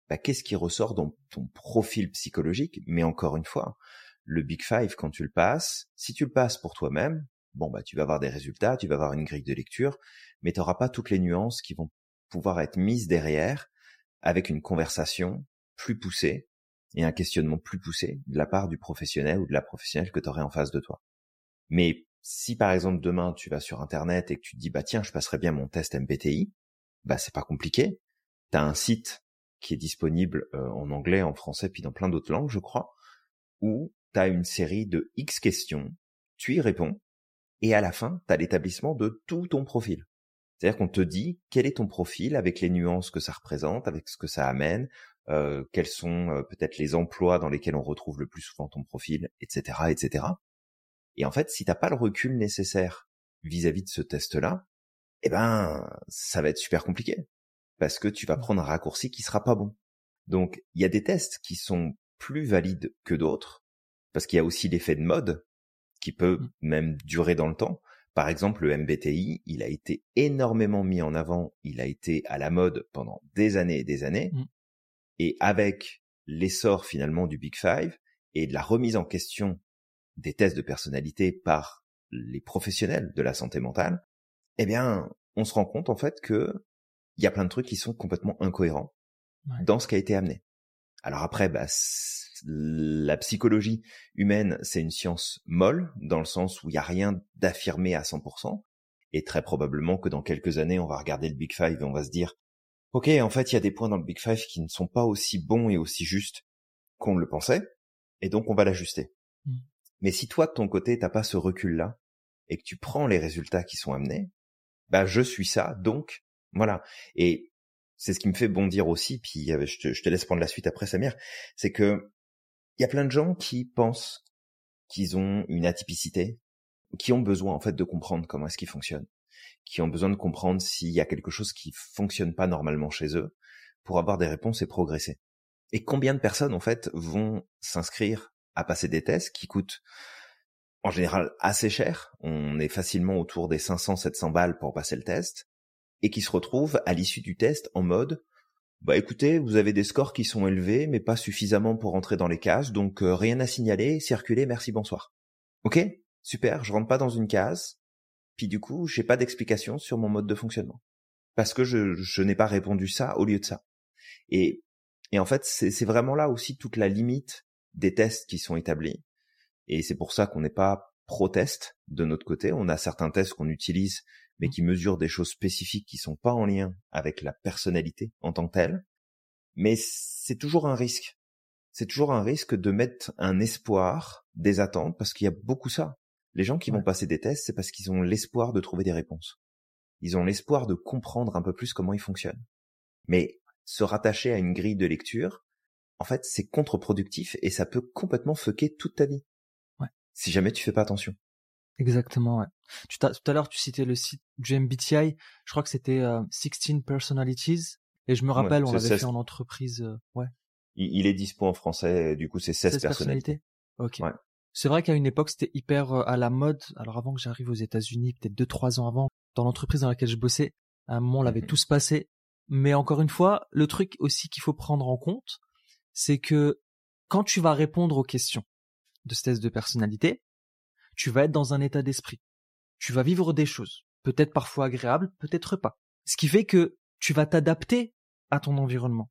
bah, qu'est-ce qui ressort dans ton profil psychologique. Mais encore une fois, le Big Five, quand tu le passes, si tu le passes pour toi-même, bon bah tu vas avoir des résultats, tu vas avoir une grille de lecture, mais tu n'auras pas toutes les nuances qui vont pouvoir être mises derrière avec une conversation plus poussée et un questionnement plus poussé de la part du professionnel ou de la professionnelle que tu aurais en face de toi. Mais si par exemple demain tu vas sur internet et que tu te dis bah tiens je passerai bien mon test MBTI, bah c'est pas compliqué. Tu as un site qui est disponible euh, en anglais, en français, puis dans plein d'autres langues, je crois, où tu as une série de X questions, tu y réponds, et à la fin, tu as l'établissement de tout ton profil. C'est-à-dire qu'on te dit quel est ton profil avec les nuances que ça représente, avec ce que ça amène, euh, quels sont euh, peut-être les emplois dans lesquels on retrouve le plus souvent ton profil, etc., etc. Et en fait, si t'as pas le recul nécessaire vis-à-vis de ce test-là, eh ben, ça va être super compliqué parce que tu vas prendre un raccourci qui sera pas bon. Donc, il y a des tests qui sont plus valides que d'autres parce qu'il y a aussi l'effet de mode qui peut mmh. même durer dans le temps. Par exemple, le MBTI, il a été énormément mis en avant, il a été à la mode pendant des années et des années. Mmh. Et avec l'essor finalement du Big Five et de la remise en question des tests de personnalité par les professionnels de la santé mentale, eh bien, on se rend compte en fait que il y a plein de trucs qui sont complètement incohérents dans ce qui a été amené. Alors après, bah, la psychologie humaine, c'est une science molle, dans le sens où il n'y a rien d'affirmé à 100%, et très probablement que dans quelques années, on va regarder le Big Five et on va se dire, ok, en fait, il y a des points dans le Big Five qui ne sont pas aussi bons et aussi justes qu'on le pensait, et donc on va l'ajuster. Mm. Mais si toi, de ton côté, t'as pas ce recul-là, et que tu prends les résultats qui sont amenés, bah je suis ça, donc voilà. Et c'est ce qui me fait bondir aussi, puis euh, je te, je te laisse prendre la suite après Samir, c'est que il y a plein de gens qui pensent qu'ils ont une atypicité, qui ont besoin en fait de comprendre comment est-ce qu'ils fonctionnent, qui ont besoin de comprendre s'il y a quelque chose qui fonctionne pas normalement chez eux pour avoir des réponses et progresser. Et combien de personnes en fait vont s'inscrire à passer des tests qui coûtent en général assez cher. On est facilement autour des 500-700 balles pour passer le test et qui se retrouvent à l'issue du test en mode bah écoutez, vous avez des scores qui sont élevés, mais pas suffisamment pour entrer dans les cases, donc euh, rien à signaler, circuler, merci, bonsoir. Ok, super, je rentre pas dans une case, puis du coup, j'ai pas d'explication sur mon mode de fonctionnement. Parce que je, je n'ai pas répondu ça au lieu de ça. Et, et en fait, c'est vraiment là aussi toute la limite des tests qui sont établis. Et c'est pour ça qu'on n'est pas pro-test de notre côté. On a certains tests qu'on utilise mais qui mesurent des choses spécifiques qui sont pas en lien avec la personnalité en tant que telle. Mais c'est toujours un risque. C'est toujours un risque de mettre un espoir, des attentes, parce qu'il y a beaucoup ça. Les gens qui vont passer des tests, c'est parce qu'ils ont l'espoir de trouver des réponses. Ils ont l'espoir de comprendre un peu plus comment ils fonctionnent. Mais se rattacher à une grille de lecture, en fait, c'est contre-productif et ça peut complètement fucker toute ta vie. Ouais. Si jamais tu fais pas attention. Exactement, ouais. Tu tout à l'heure, tu citais le site du MBTI. Je crois que c'était 16 euh, Personalities. Et je me rappelle, on l'avait fait en entreprise. Euh, ouais. Il, est dispo en français. Du coup, c'est 16, personnalités. Ok. Ouais. C'est vrai qu'à une époque, c'était hyper euh, à la mode. Alors avant que j'arrive aux États-Unis, peut-être deux trois ans avant, dans l'entreprise dans laquelle je bossais, à un moment, on l'avait mmh tous passé. Mais encore une fois, le truc aussi qu'il faut prendre en compte, c'est que quand tu vas répondre aux questions de ce test de personnalité, tu vas être dans un état d'esprit. Tu vas vivre des choses, peut-être parfois agréables, peut-être pas. Ce qui fait que tu vas t'adapter à ton environnement.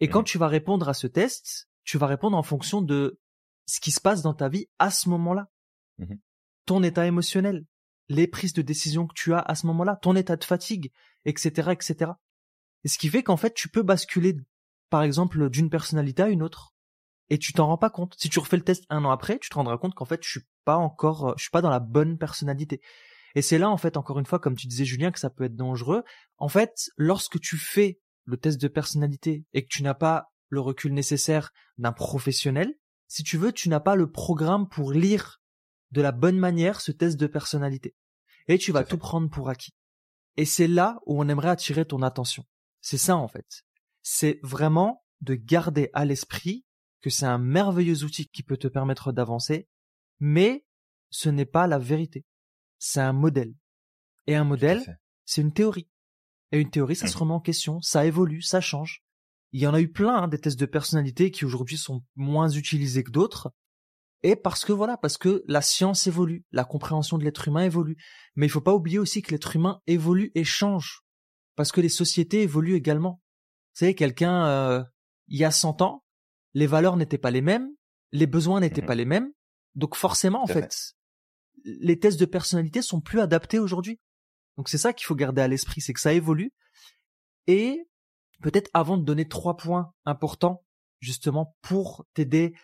Et quand mmh. tu vas répondre à ce test, tu vas répondre en fonction de ce qui se passe dans ta vie à ce moment-là. Mmh ton état émotionnel, les prises de décision que tu as à ce moment-là, ton état de fatigue, etc., etc. Et ce qui fait qu'en fait, tu peux basculer, par exemple, d'une personnalité à une autre et tu t'en rends pas compte. Si tu refais le test un an après, tu te rendras compte qu'en fait, je suis pas encore, euh, je suis pas dans la bonne personnalité. Et c'est là, en fait, encore une fois, comme tu disais, Julien, que ça peut être dangereux. En fait, lorsque tu fais le test de personnalité et que tu n'as pas le recul nécessaire d'un professionnel, si tu veux, tu n'as pas le programme pour lire de la bonne manière ce test de personnalité. Et tu vas tout prendre pour acquis. Et c'est là où on aimerait attirer ton attention. C'est ça, en fait. C'est vraiment de garder à l'esprit que c'est un merveilleux outil qui peut te permettre d'avancer, mais ce n'est pas la vérité. C'est un modèle. Et un modèle, c'est une théorie. Et une théorie, ça se mmh. remet en question, ça évolue, ça change. Il y en a eu plein hein, des tests de personnalité qui aujourd'hui sont moins utilisés que d'autres, et parce que voilà, parce que la science évolue, la compréhension de l'être humain évolue. Mais il faut pas oublier aussi que l'être humain évolue et change, parce que les sociétés évoluent également. Vous savez, quelqu'un, euh, il y a 100 ans, les valeurs n'étaient pas les mêmes, les besoins n'étaient Mhm. pas les mêmes, donc forcément, en fait, les tests de personnalité sont plus adaptés aujourd'hui. Donc c'est ça qu'il faut garder à l'esprit, c'est que ça évolue. Et peut-être avant de donner trois points importants, justement, pour t'aider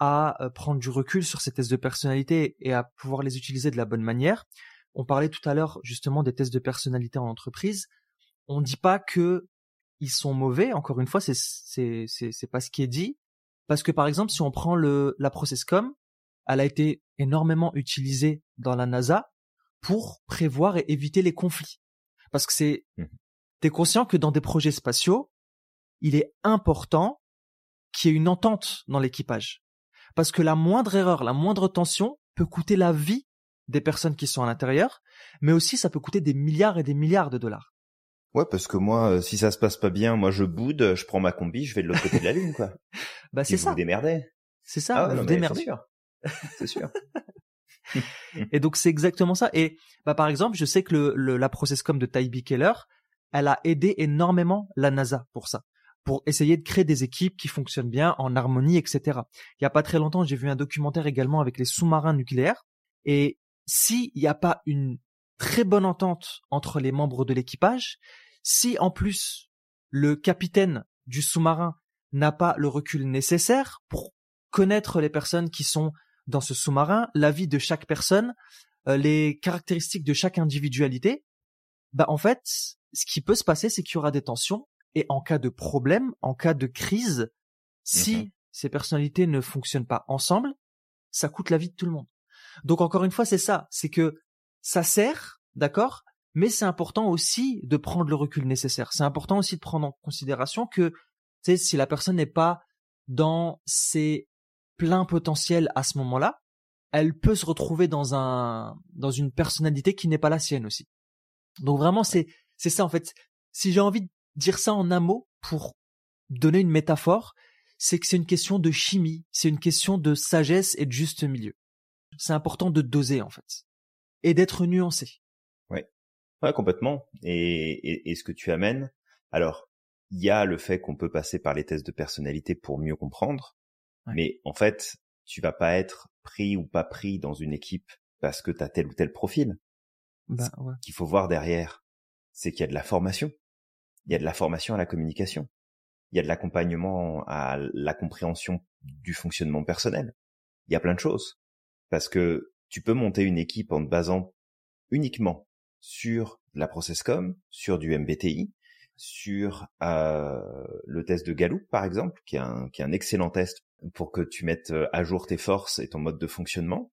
à euh, prendre du recul sur ces tests de personnalité et à pouvoir les utiliser de la bonne manière. On parlait tout à l'heure justement des tests de personnalité en entreprise. On ne dit pas que ils sont mauvais. Encore une fois, c'est c'est c'est c'est pas ce qui est dit. Parce que par exemple, si on prend le la Processcom, elle a été énormément utilisée dans la NASA pour prévoir et éviter les conflits. Parce que c'est Mhm. t'es conscient que dans des projets spatiaux, il est important qu'il y ait une entente dans l'équipage. Parce que la moindre erreur, la moindre tension peut coûter la vie des personnes qui sont à l'intérieur, mais aussi ça peut coûter des milliards et des milliards de dollars. Ouais, parce que moi, euh, si ça se passe pas bien, moi je boude, je prends ma combi, je vais de l'autre côté de la lune, quoi. [laughs] Bah c'est ça, vous démerdez. c'est ça, Ah vous non, démerdez. Sûr. C'est sûr. [laughs] Et donc c'est exactement ça. Et bah par exemple, je sais que le, le- la Processcom de Tybee Keller, elle a aidé énormément la NASA pour ça, pour essayer de créer des équipes qui fonctionnent bien en harmonie, etc. Il y a pas très longtemps, j'ai vu un documentaire également avec les sous-marins nucléaires. Et s'il n'y a pas une très bonne entente entre les membres de l'équipage, si en plus le capitaine du sous-marin n'a pas le recul nécessaire pour connaître les personnes qui sont dans ce sous-marin, la vie de chaque personne, euh, les caractéristiques de chaque individualité, bah en fait, ce qui peut se passer, c'est qu'il y aura des tensions et en cas de problème, en cas de crise, si Mhm. ces personnalités ne fonctionnent pas ensemble, ça coûte la vie de tout le monde. Donc encore une fois, c'est ça, c'est que ça sert, d'accord, mais c'est important aussi de prendre le recul nécessaire. C'est important aussi de prendre en considération que, tu sais, si la personne n'est pas dans ses pleins potentiels à ce moment-là, elle peut se retrouver dans un dans une personnalité qui n'est pas la sienne aussi. Donc vraiment, c'est c'est ça en fait. Si j'ai envie de dire ça en un mot pour donner une métaphore, c'est que c'est une question de chimie, c'est une question de sagesse et de juste milieu. C'est important de doser en fait et d'être nuancé. Ouais, complètement. Et, et, et ce que tu amènes, alors, il y a le fait qu'on peut passer par les tests de personnalité pour mieux comprendre, Ouais. mais en fait, tu vas pas être pris ou pas pris dans une équipe parce que tu as tel ou tel profil. Bah ouais. qu'il faut voir derrière, c'est qu'il y a de la formation. Il y a de la formation à la communication. Il y a de l'accompagnement à la compréhension du fonctionnement personnel. Il y a plein de choses. Parce que tu peux monter une équipe en te basant uniquement sur la Processcom, sur du MBTI, sur euh, le test de Gallup, par exemple, qui est, un, qui est un excellent test pour que tu mettes euh, à jour tes forces et ton mode de fonctionnement,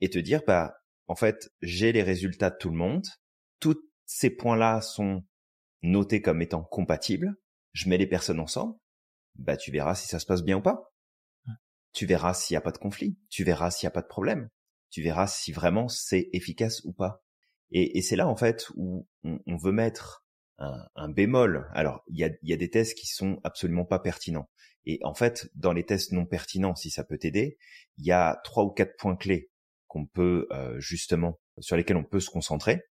et te dire, bah, en fait, j'ai les résultats de tout le monde, tous ces points-là sont notés comme étant compatibles, je mets les personnes ensemble, bah tu verras si ça se passe bien ou pas. Tu verras s'il n'y a pas de conflit, tu verras s'il n'y a pas de problème, tu verras si vraiment c'est efficace ou pas. Et, et c'est là en fait où on, on veut mettre un, un bémol. Alors il y a, il y a des tests qui sont absolument pas pertinents. Et en fait, dans les tests non pertinents, si ça peut t'aider, il y a trois ou quatre points clés qu'on peut euh, justement sur lesquels on peut se concentrer.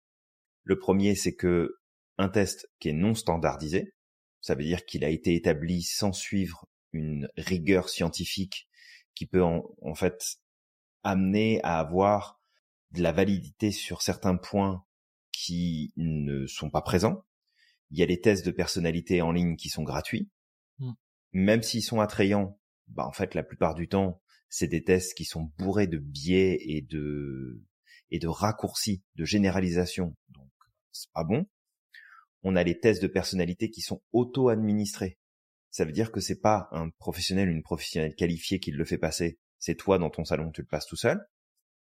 Le premier, c'est que un test qui est non standardisé, ça veut dire qu'il a été établi sans suivre une rigueur scientifique qui peut en, en fait amener à avoir de la validité sur certains points qui ne sont pas présents. Il y a les tests de personnalité en ligne qui sont gratuits. Même s'ils sont attrayants, bah en fait la plupart du temps, c'est des tests qui sont bourrés de biais et de et de raccourcis, de généralisation. Donc c'est pas bon. On a les tests de personnalité qui sont auto-administrés. Ça veut dire que c'est pas un professionnel, une professionnelle qualifiée qui le fait passer. C'est toi dans ton salon, tu le passes tout seul.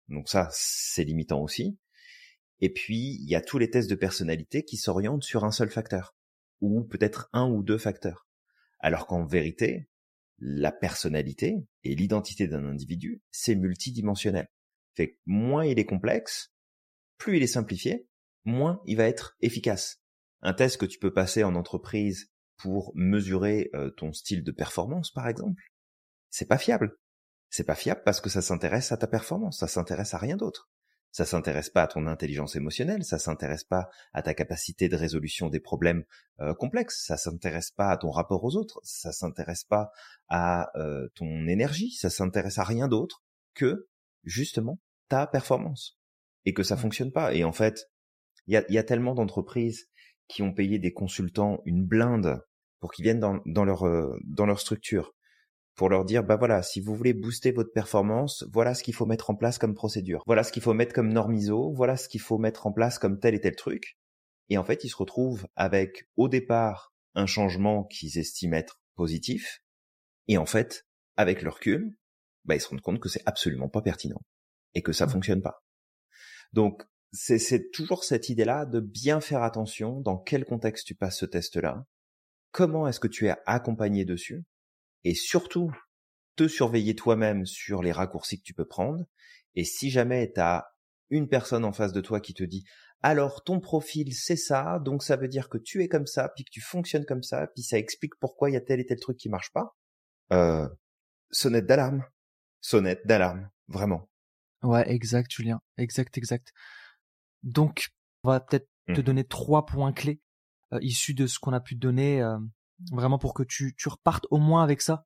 Donc ça, c'est limitant aussi. Et puis, il y a tous les tests de personnalité qui s'orientent sur un seul facteur. Ou peut-être un ou deux facteurs. Alors qu'en vérité, la personnalité et l'identité d'un individu, c'est multidimensionnel. Fait que moins il est complexe, plus il est simplifié, moins il va être efficace. Un test que tu peux passer en entreprise pour mesurer euh, ton style de performance, par exemple, c'est pas fiable. C'est pas fiable parce que ça s'intéresse à ta performance, ça s'intéresse à rien d'autre. Ça s'intéresse pas à ton intelligence émotionnelle, ça s'intéresse pas à ta capacité de résolution des problèmes euh, complexes, ça s'intéresse pas à ton rapport aux autres, ça s'intéresse pas à euh, ton énergie, ça s'intéresse à rien d'autre que justement ta performance et que ça fonctionne pas. Et en fait, il y a, y a, tellement d'entreprises qui ont payé des consultants une blinde pour qu'ils viennent dans, dans leur euh, dans leur structure pour leur dire bah voilà si vous voulez booster votre performance voilà ce qu'il faut mettre en place comme procédure. Voilà ce qu'il faut mettre comme norme ISO voilà ce qu'il faut mettre en place comme tel et tel truc. Et en fait ils se retrouvent avec au départ un changement qu'ils estiment être positif. Et en fait avec leur recul bah ils se rendent compte que c'est absolument pas pertinent et que ça mmh. fonctionne pas. Donc c'est toujours cette idée là de bien faire attention dans quel contexte tu passes ce test là comment est-ce que tu es accompagné dessus? Et surtout te surveiller toi-même sur les raccourcis que tu peux prendre. Et si jamais tu as une personne en face de toi qui te dit alors ton profil c'est ça, donc ça veut dire que tu es comme ça, puis que tu fonctionnes comme ça, puis ça explique pourquoi il y a tel et tel truc qui marche pas. Euh, sonnette d'alarme, sonnette d'alarme, vraiment. Ouais, exact, Julien, exact, exact. Donc, on va peut-être te mmh. donner trois points clés euh, issus de ce qu'on a pu te donner euh, vraiment pour que tu, tu repartes au moins avec ça.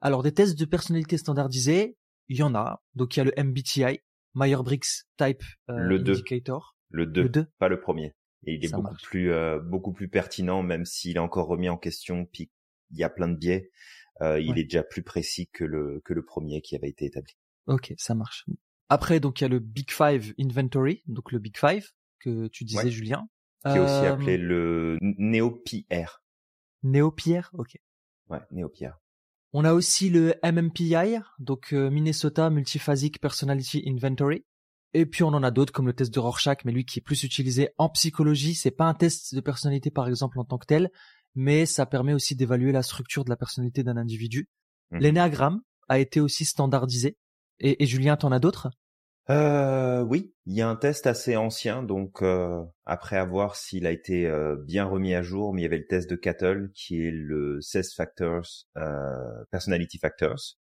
Alors des tests de personnalité standardisés, il y en a. Donc il y a le MBTI, Myers-Briggs Type euh, le Indicator. Le 2, le pas le premier. Et il est beaucoup plus euh, beaucoup plus pertinent, même s'il est encore remis en question, puis il y a plein de biais. Euh, il est déjà plus précis que le que le premier qui avait été établi. Ok, ça marche. Après, donc il y a le Big Five Inventory, donc le Big Five que tu disais, Julien. Qui est aussi appelé le NeoPR. Néo-Pierre, ok. Ouais, Néo-Pierre. On a aussi le MMPI, donc euh, Minnesota Multiphasic Personality Inventory. Et puis on en a d'autres comme le test de Rorschach, mais lui qui est plus utilisé en psychologie. C'est pas un test de personnalité par exemple en tant que tel, mais ça permet aussi d'évaluer la structure de la personnalité d'un individu. Mmh. L'énéagramme a été aussi standardisé. Et, et Julien, t'en as d'autres? Euh, oui, il y a un test assez ancien, donc euh, après avoir s'il a été euh, bien remis à jour, mais il y avait le test de Cattle qui est le 16 factors, euh, personality factors,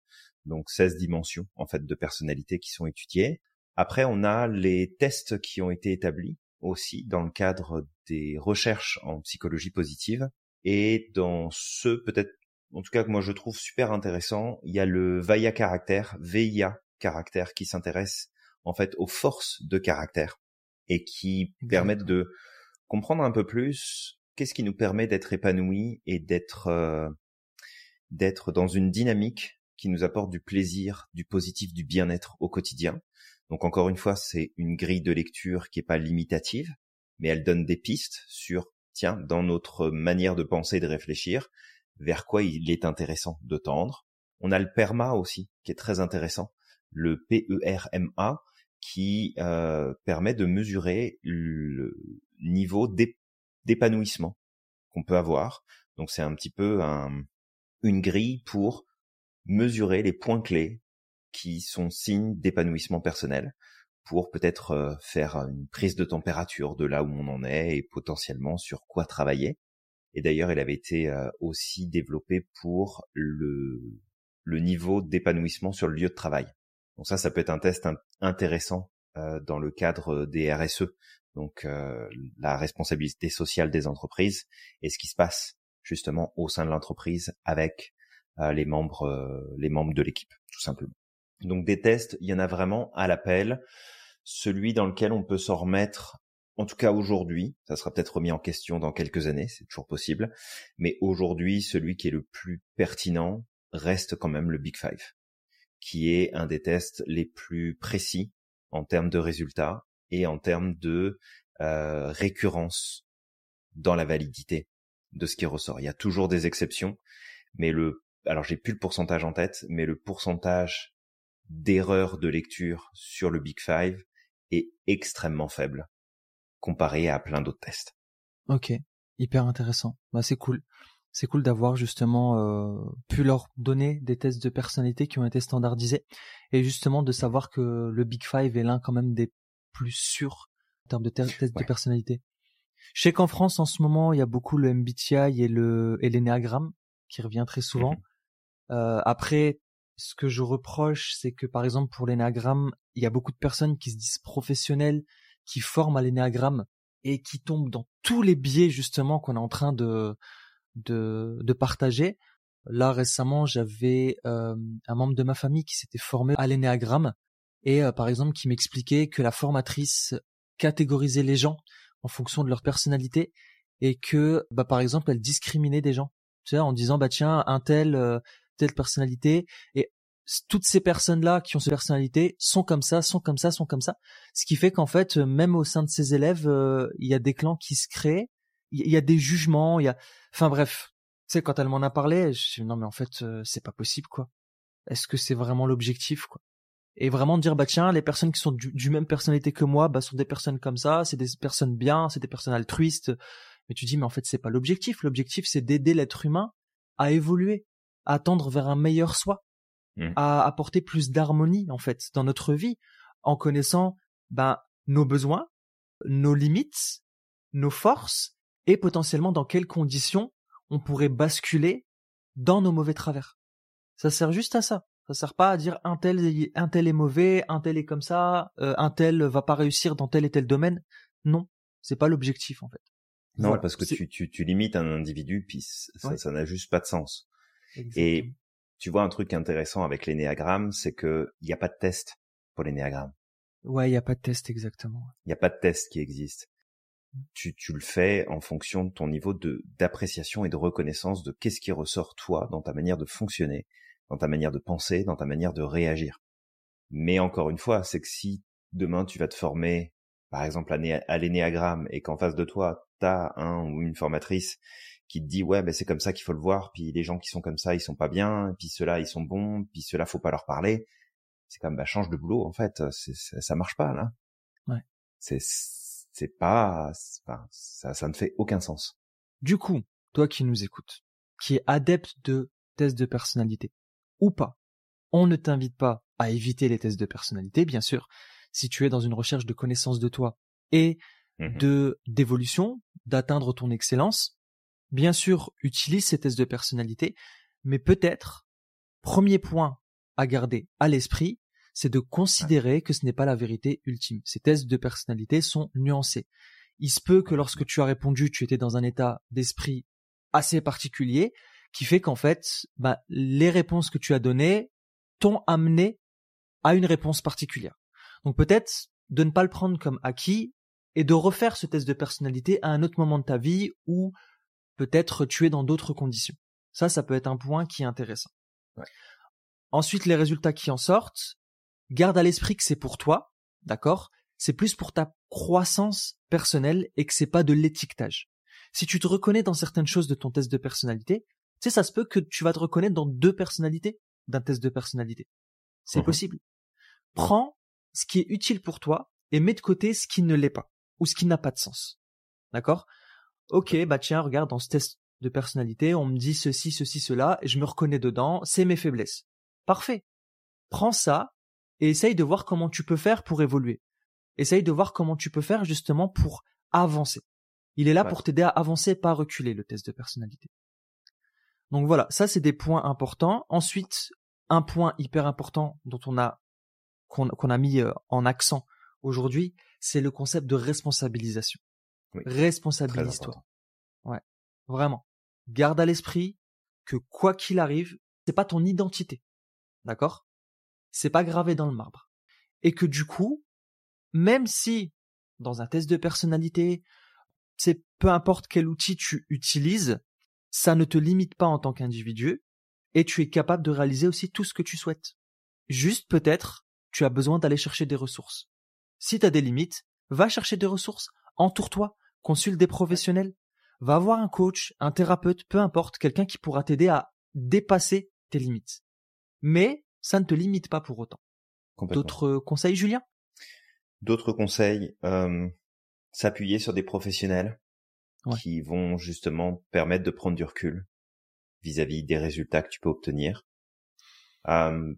donc 16 dimensions en fait de personnalité qui sont étudiées. Après, on a les tests qui ont été établis aussi dans le cadre des recherches en psychologie positive et dans ce peut-être en tout cas que moi je trouve super intéressant, il y a le VIA caractère, VIA caractère qui s'intéresse en fait aux forces de caractère et qui permettent de comprendre un peu plus qu'est-ce qui nous permet d'être épanouis et d'être euh, d'être dans une dynamique qui nous apporte du plaisir, du positif, du bien-être au quotidien. Donc encore une fois, c'est une grille de lecture qui est pas limitative, mais elle donne des pistes sur tiens, dans notre manière de penser et de réfléchir, vers quoi il est intéressant de tendre. On a le PERMA aussi, qui est très intéressant, le PERMA, qui euh, permet de mesurer le niveau d'épanouissement qu'on peut avoir. Donc c'est un petit peu un, une grille pour mesurer les points clés qui sont signes d'épanouissement personnel pour peut-être euh, faire une prise de température de là où on en est et potentiellement sur quoi travailler. Et d'ailleurs, elle avait été euh, aussi développée pour le, le niveau d'épanouissement sur le lieu de travail. Donc ça, ça peut être un test intéressant euh, dans le cadre des RSE, donc euh, la responsabilité sociale des entreprises et ce qui se passe justement au sein de l'entreprise avec euh, les membres, les membres de l'équipe, tout simplement. Donc des tests, il y en a vraiment à l'appel. Celui dans lequel on peut s'en remettre en tout cas aujourd'hui, ça sera peut-être remis en question dans quelques années, c'est toujours possible, mais aujourd'hui, celui qui est le plus pertinent reste quand même le Big Five qui est un des tests les plus précis en termes de résultats et en termes de euh, récurrence dans la validité de ce qui ressort. Il y a toujours des exceptions, mais le alors j'ai plus le pourcentage en tête, mais le pourcentage d'erreurs de lecture sur le Big Five est extrêmement faible comparé à plein d'autres tests. Ok, hyper intéressant. Bah c'est cool c'est cool d'avoir justement euh, pu leur donner des tests de personnalité qui ont été standardisés et justement de savoir que le Big Five est l'un quand même des plus sûrs en termes de tests de personnalité. Je sais qu'en France en ce moment il y a beaucoup le MBTI et le et l'énéagramme qui revient très souvent. Mhm. Euh, après ce que je reproche, c'est que par exemple pour l'énéagramme, il y a beaucoup de personnes qui se disent professionnelles, qui forment à l'énéagramme et qui tombent dans tous les biais justement qu'on est en train de de, de partager. Là récemment, j'avais euh, un membre de ma famille qui s'était formé à l'énéagramme et euh, par exemple qui m'expliquait que la formatrice catégorisait les gens en fonction de leur personnalité et que bah par exemple elle discriminait des gens tu sais en disant bah tiens un tel euh, telle personnalité et toutes ces personnes-là qui ont cette personnalité sont comme ça, sont comme ça, sont comme ça. Ce qui fait qu'en fait, même au sein de ces élèves, euh, il y a des clans qui se créent, il y, a des jugements, il y a, enfin bref. Tu sais, quand elle m'en a parlé, je suis non mais en fait, euh, c'est pas possible quoi. Est-ce que c'est vraiment l'objectif quoi? Et vraiment dire bah tiens, les personnes qui sont du, même personnalité que moi, bah sont des personnes comme ça, c'est des personnes bien, c'est des personnes altruistes. Mais tu dis mais en fait c'est pas l'objectif. L'objectif c'est d'aider l'être humain à évoluer, à tendre vers un meilleur soi, mmh. à apporter plus d'harmonie en fait dans notre vie, en connaissant ben nos besoins, nos limites, nos forces et potentiellement dans quelles conditions on pourrait basculer dans nos mauvais travers. Ça sert juste à ça. Ça sert pas à dire un tel, un tel est mauvais, un tel est comme ça, euh, un tel va pas réussir dans tel et tel domaine. Non, c'est pas l'objectif en fait. Non, parce que tu, tu, tu, limites un individu, puis ça n'a juste pas de sens. Et tu vois un truc intéressant avec l'énéagramme, c'est que il n'y a pas de test pour l'énéagramme. Ouais, il n'y a pas de test exactement. Il n'y a pas de test qui existe. Tu, tu le fais en fonction de ton niveau de d'appréciation et de reconnaissance de qu'est-ce qui ressort toi dans ta manière de fonctionner, dans ta manière de penser, dans ta manière de réagir. Mais encore une fois, c'est que si demain tu vas te former, par exemple à l'énéagramme, et qu'en face de toi, t'as un ou une formatrice qui te dit ouais ben c'est comme ça qu'il faut le voir puis les gens qui sont comme ça ils sont pas bien puis ceux-là ils sont bons puis ceux-là faut pas leur parler c'est comme bah change de boulot en fait c'est, ça marche pas là ouais c'est c'est pas enfin, ça ça ne fait aucun sens. Du coup toi qui nous écoutes qui est adepte de tests de personnalité ou pas on ne t'invite pas à éviter les tests de personnalité bien sûr si tu es dans une recherche de connaissance de toi et mmh de d'évolution d'atteindre ton excellence bien sûr, utilise ces tests de personnalité, mais peut-être, premier point à garder à l'esprit, c'est de considérer que ce n'est pas la vérité ultime. Ces tests de personnalité sont nuancés. Il se peut que lorsque tu as répondu, tu étais dans un état d'esprit assez particulier, qui fait qu'en fait, bah, les réponses que tu as données t'ont amené à une réponse particulière. Donc peut-être de ne pas le prendre comme acquis et de refaire ce test de personnalité à un autre moment de ta vie où peut-être tué dans d'autres conditions. Ça, ça peut être un point qui est intéressant. Ensuite, les résultats qui en sortent, garde à l'esprit que c'est pour toi, d'accord? C'est plus pour ta croissance personnelle et que c'est pas de l'étiquetage. Si tu te reconnais dans certaines choses de ton test de personnalité, tu sais, ça se peut que tu vas te reconnaître dans deux personnalités d'un test de personnalité. C'est mmh possible. Prends ce qui est utile pour toi et mets de côté ce qui ne l'est pas ou ce qui n'a pas de sens. D'accord? Ok, bah tiens, regarde, dans ce test de personnalité, on me dit ceci, ceci, cela, et je me reconnais dedans, c'est mes faiblesses. Parfait. Prends ça et essaye de voir comment tu peux faire pour évoluer. Essaye de voir comment tu peux faire justement pour avancer. Il est là pour t'aider à avancer, pas à reculer, le test de personnalité. Donc voilà, ça c'est des points importants. Ensuite, un point hyper important dont on a qu'on a mis euh, en accent aujourd'hui, c'est le concept de responsabilisation. Responsabilise-toi. Ouais, vraiment. Garde à l'esprit que quoi qu'il arrive, c'est pas ton identité. D'accord? C'est pas gravé dans le marbre. Et que du coup, même si dans un test de personnalité, c'est peu importe quel outil tu utilises, ça ne te limite pas en tant qu'individu et tu es capable de réaliser aussi tout ce que tu souhaites. Juste peut-être, tu as besoin d'aller chercher des ressources. Si tu as des limites, va chercher des ressources, entoure-toi, consulte des professionnels, va voir un coach, un thérapeute, peu importe, quelqu'un qui pourra t'aider à dépasser tes limites. Mais ça ne te limite pas pour autant. D'autres conseils, Julien? D'autres conseils, euh, s'appuyer sur des professionnels qui vont justement permettre de prendre du recul vis-à-vis des résultats que tu peux obtenir. Euh,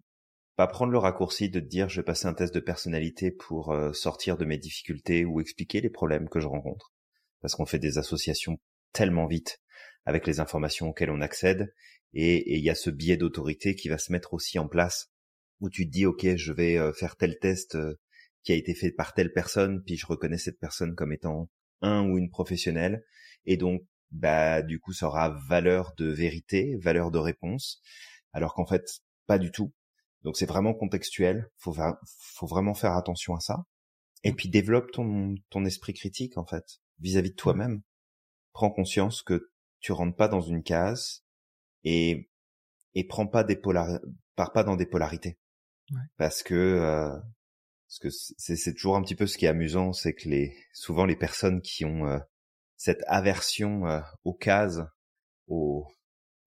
pas prendre le raccourci de te dire je vais passer un test de personnalité pour euh, sortir de mes difficultés ou expliquer les problèmes que je rencontre parce qu'on fait des associations tellement vite avec les informations auxquelles on accède. Et il y a ce biais d'autorité qui va se mettre aussi en place où tu te dis, OK, je vais euh, faire tel test euh, qui a été fait par telle personne, puis je reconnais cette personne comme étant un ou une professionnelle. Et donc, bah, du coup, ça aura valeur de vérité, valeur de réponse. Alors qu'en fait, pas du tout. Donc c'est vraiment contextuel. Faut, faut vraiment faire attention à ça. Et puis développe ton, ton esprit critique, en fait, vis-à-vis de toi-même. Prends conscience que tu rentres pas dans une case et, et prends pas des polar, pars pas dans des polarités. Ouais. Parce que, euh, parce que c'est toujours un petit peu ce qui est amusant, c'est que les, souvent les personnes qui ont euh, cette aversion euh, aux cases, aux,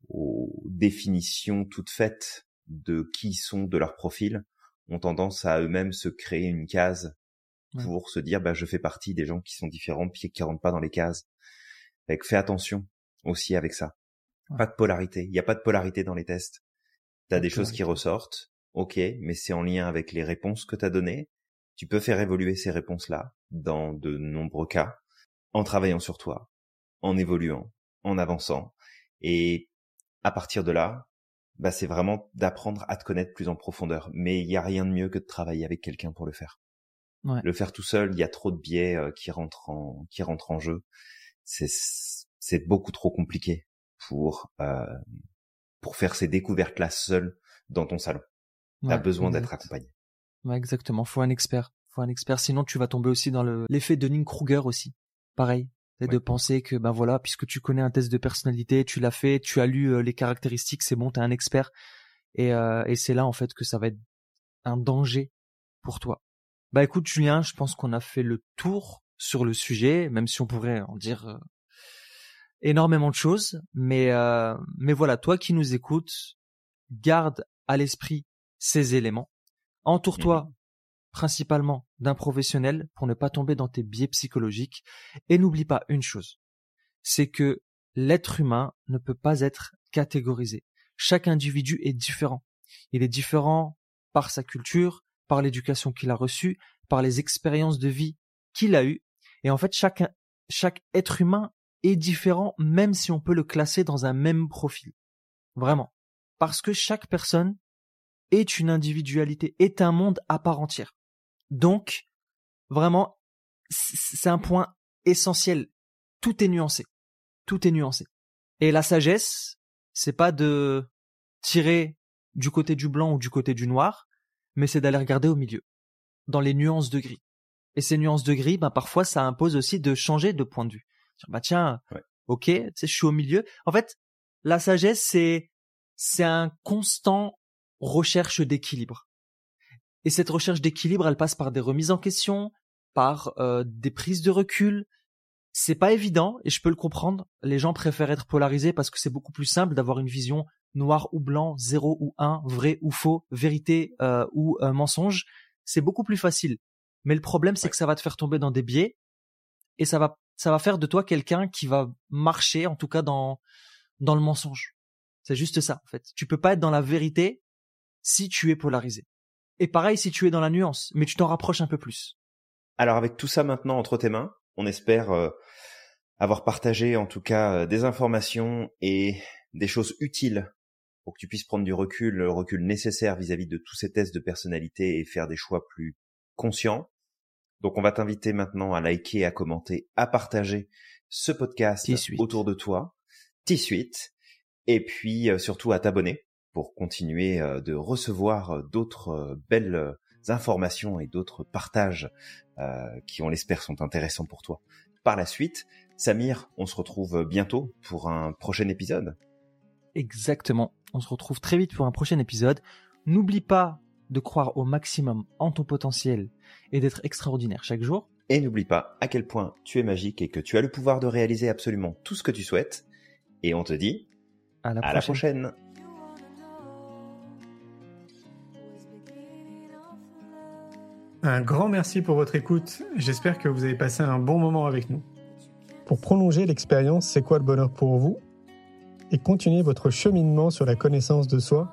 aux définitions toutes faites de qui sont de leur profil, ont tendance à eux-mêmes se créer une case pour se dire bah je fais partie des gens qui sont différents puis qui rentrent pas dans les cases. Fait fais attention aussi avec ça. Pas de polarité. Il n'y a pas de polarité dans les tests. T'as des choses qui ressortent, ok, mais c'est en lien avec les réponses que t'as données. Tu peux faire évoluer ces réponses-là dans de nombreux cas, en travaillant sur toi, en évoluant, en avançant. Et à partir de là, bah c'est vraiment d'apprendre à te connaître plus en profondeur. Mais il n'y a rien de mieux que de travailler avec quelqu'un pour le faire. Le faire tout seul, il y a trop de biais euh, qui rentrent en qui rentrent en jeu. C'est c'est beaucoup trop compliqué pour euh, pour faire ces découvertes là seul dans ton salon. Tu as besoin d'être accompagné. Ouais, exactement. Faut un expert. Faut un expert. Sinon, tu vas tomber aussi dans le l'effet de Kruger aussi. Pareil. C'est de penser que ben voilà, puisque tu connais un test de personnalité, tu l'as fait, tu as lu euh, les caractéristiques, c'est bon, t'es un expert. Et, euh, et c'est là en fait que ça va être un danger pour toi. Bah écoute Julien, je pense qu'on a fait le tour sur le sujet, même si on pourrait en dire énormément de choses. Mais, euh, mais voilà, toi qui nous écoutes, garde à l'esprit ces éléments. Entoure-toi mmh principalement d'un professionnel pour ne pas tomber dans tes biais psychologiques. Et n'oublie pas une chose, c'est que l'être humain ne peut pas être catégorisé. Chaque individu est différent. Il est différent par sa culture, par l'éducation qu'il a reçue, par les expériences de vie qu'il a eues. Et en fait, chaque, chaque être humain est différent, même si on peut le classer dans un même profil. Vraiment. Parce que chaque personne est une individualité, est un monde à part entière. Donc, vraiment, c'est un point essentiel. Tout est nuancé. Tout est nuancé. Et la sagesse, c'est pas de tirer du côté du blanc ou du côté du noir, mais c'est d'aller regarder au milieu, dans les nuances de gris. Et ces nuances de gris, ben parfois ça impose aussi de changer de point de vue. Bah tiens, ok, tu sais, je suis au milieu. En fait, la sagesse, c'est c'est un constant recherche d'équilibre. Et cette recherche d'équilibre, elle passe par des remises en question, par euh, des prises de recul. C'est pas évident et je peux le comprendre. Les gens préfèrent être polarisés parce que c'est beaucoup plus simple d'avoir une vision noir ou blanc, zéro ou un, vrai ou faux, vérité euh, ou euh, mensonge, c'est beaucoup plus facile. Mais le problème, c'est que ça va te faire tomber dans des biais et ça va ça va faire de toi quelqu'un qui va marcher, en tout cas dans dans le mensonge. C'est juste ça, en fait. Tu peux pas être dans la vérité si tu es polarisé. Et pareil si tu es dans la nuance, mais tu t'en rapproches un peu plus. Alors avec tout ça maintenant entre tes mains, on espère euh, avoir partagé en tout cas des informations et des choses utiles pour que tu puisses prendre du recul, le recul nécessaire vis-à-vis de tous ces tests de personnalité et faire des choix plus conscients. Donc on va t'inviter maintenant à liker, à commenter, à partager ce podcast autour de toi, T-Suite, et puis euh, surtout à t'abonner pour continuer euh, de recevoir euh, d'autres belles informations et d'autres partages qui, on l'espère, sont intéressants pour toi. Par la suite, Samir, on se retrouve bientôt pour un prochain épisode. Exactement. On se retrouve très vite pour un prochain épisode. N'oublie pas de croire au maximum en ton potentiel et d'être extraordinaire chaque jour. Et n'oublie pas à quel point tu es magique et que tu as le pouvoir de réaliser absolument tout ce que tu souhaites. Et on te dit à la, la prochaine. Un grand merci pour votre écoute. J'espère que vous avez passé un bon moment avec nous. Pour prolonger l'expérience C'est quoi le bonheur pour vous? Et continuer votre cheminement sur la connaissance de soi,